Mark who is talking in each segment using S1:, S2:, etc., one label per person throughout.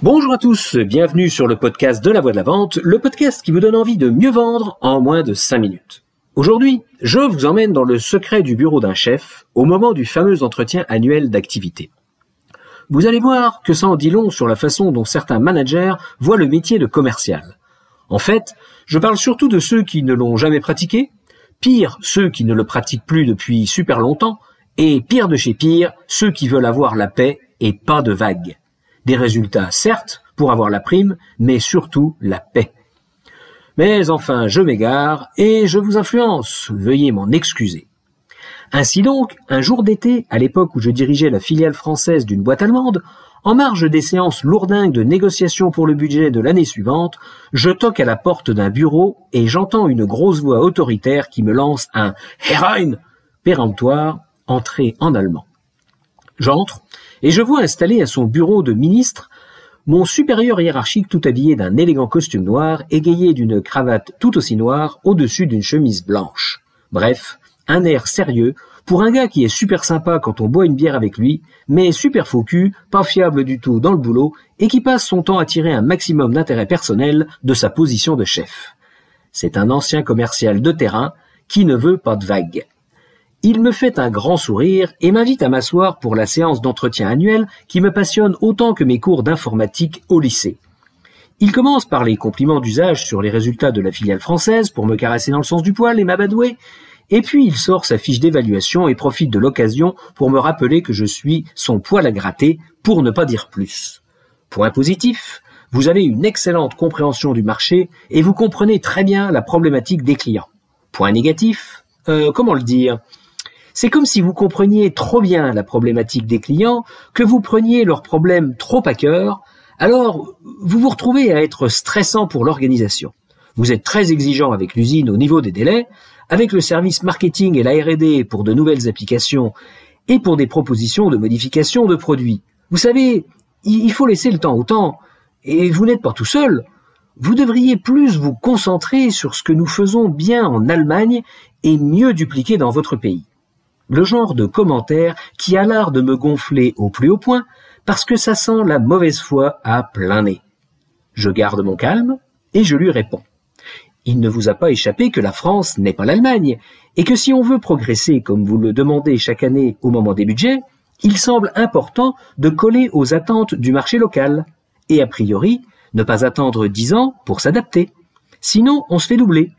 S1: Bonjour à tous, bienvenue sur le podcast de la voix de la vente, le podcast qui vous donne envie de mieux vendre en moins de 5 minutes. Aujourd'hui, je vous emmène dans le secret du bureau d'un chef au moment du fameux entretien annuel d'activité. Vous allez voir que ça en dit long sur la façon dont certains managers voient le métier de commercial. En fait, je parle surtout de ceux qui ne l'ont jamais pratiqué, pire ceux qui ne le pratiquent plus depuis super longtemps, et pire de chez pire, ceux qui veulent avoir la paix et pas de vagues. Des résultats, certes, pour avoir la prime, mais surtout la paix. Mais enfin, je m'égare et je vous influence. Veuillez m'en excuser. Ainsi donc, un jour d'été, à l'époque où je dirigeais la filiale française d'une boîte allemande, en marge des séances lourdingues de négociation pour le budget de l'année suivante, je toque à la porte d'un bureau et j'entends une grosse voix autoritaire qui me lance un Herein péremptoire, entré en allemand. J'entre et je vois installé à son bureau de ministre mon supérieur hiérarchique tout habillé d'un élégant costume noir, égayé d'une cravate tout aussi noire au-dessus d'une chemise blanche. Bref, un air sérieux pour un gars qui est super sympa quand on boit une bière avec lui, mais super faux pas fiable du tout dans le boulot et qui passe son temps à tirer un maximum d'intérêt personnel de sa position de chef. C'est un ancien commercial de terrain qui ne veut pas de vagues. Il me fait un grand sourire et m'invite à m'asseoir pour la séance d'entretien annuel qui me passionne autant que mes cours d'informatique au lycée. Il commence par les compliments d'usage sur les résultats de la filiale française pour me caresser dans le sens du poil et m'abadouer, et puis il sort sa fiche d'évaluation et profite de l'occasion pour me rappeler que je suis son poil à gratter, pour ne pas dire plus. Point positif, vous avez une excellente compréhension du marché et vous comprenez très bien la problématique des clients. Point négatif, euh, comment le dire? C'est comme si vous compreniez trop bien la problématique des clients, que vous preniez leurs problèmes trop à cœur, alors vous vous retrouvez à être stressant pour l'organisation. Vous êtes très exigeant avec l'usine au niveau des délais, avec le service marketing et la R&D pour de nouvelles applications et pour des propositions de modification de produits. Vous savez, il faut laisser le temps au temps, et vous n'êtes pas tout seul. Vous devriez plus vous concentrer sur ce que nous faisons bien en Allemagne et mieux dupliquer dans votre pays le genre de commentaire qui a l'art de me gonfler au plus haut point parce que ça sent la mauvaise foi à plein nez. Je garde mon calme et je lui réponds. Il ne vous a pas échappé que la France n'est pas l'Allemagne et que si on veut progresser comme vous le demandez chaque année au moment des budgets, il semble important de coller aux attentes du marché local et a priori ne pas attendre dix ans pour s'adapter. Sinon, on se fait doubler.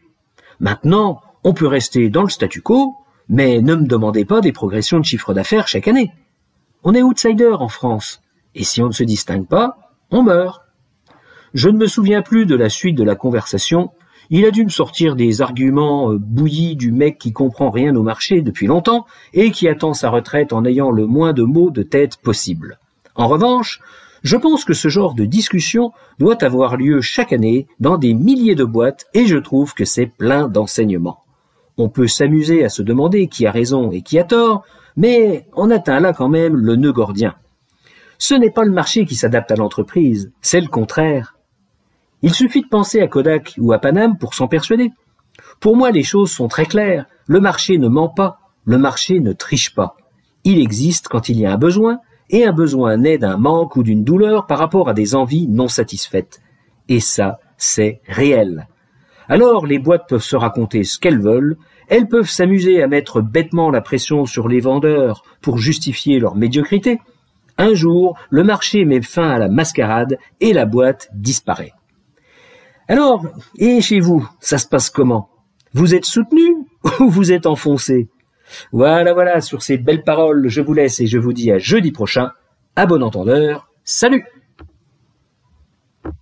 S1: Maintenant, on peut rester dans le statu quo mais ne me demandez pas des progressions de chiffre d'affaires chaque année. On est outsider en France, et si on ne se distingue pas, on meurt. Je ne me souviens plus de la suite de la conversation. Il a dû me sortir des arguments euh, bouillis du mec qui comprend rien au marché depuis longtemps et qui attend sa retraite en ayant le moins de mots de tête possible. En revanche, je pense que ce genre de discussion doit avoir lieu chaque année dans des milliers de boîtes et je trouve que c'est plein d'enseignements. On peut s'amuser à se demander qui a raison et qui a tort, mais on atteint là quand même le nœud gordien. Ce n'est pas le marché qui s'adapte à l'entreprise, c'est le contraire. Il suffit de penser à Kodak ou à Panam pour s'en persuader. Pour moi, les choses sont très claires. Le marché ne ment pas, le marché ne triche pas. Il existe quand il y a un besoin, et un besoin naît d'un manque ou d'une douleur par rapport à des envies non satisfaites. Et ça, c'est réel. Alors les boîtes peuvent se raconter ce qu'elles veulent, elles peuvent s'amuser à mettre bêtement la pression sur les vendeurs pour justifier leur médiocrité. Un jour, le marché met fin à la mascarade et la boîte disparaît. Alors, et chez vous, ça se passe comment? Vous êtes soutenu ou vous êtes enfoncé? Voilà, voilà, sur ces belles paroles, je vous laisse et je vous dis à jeudi prochain. À bon entendeur, salut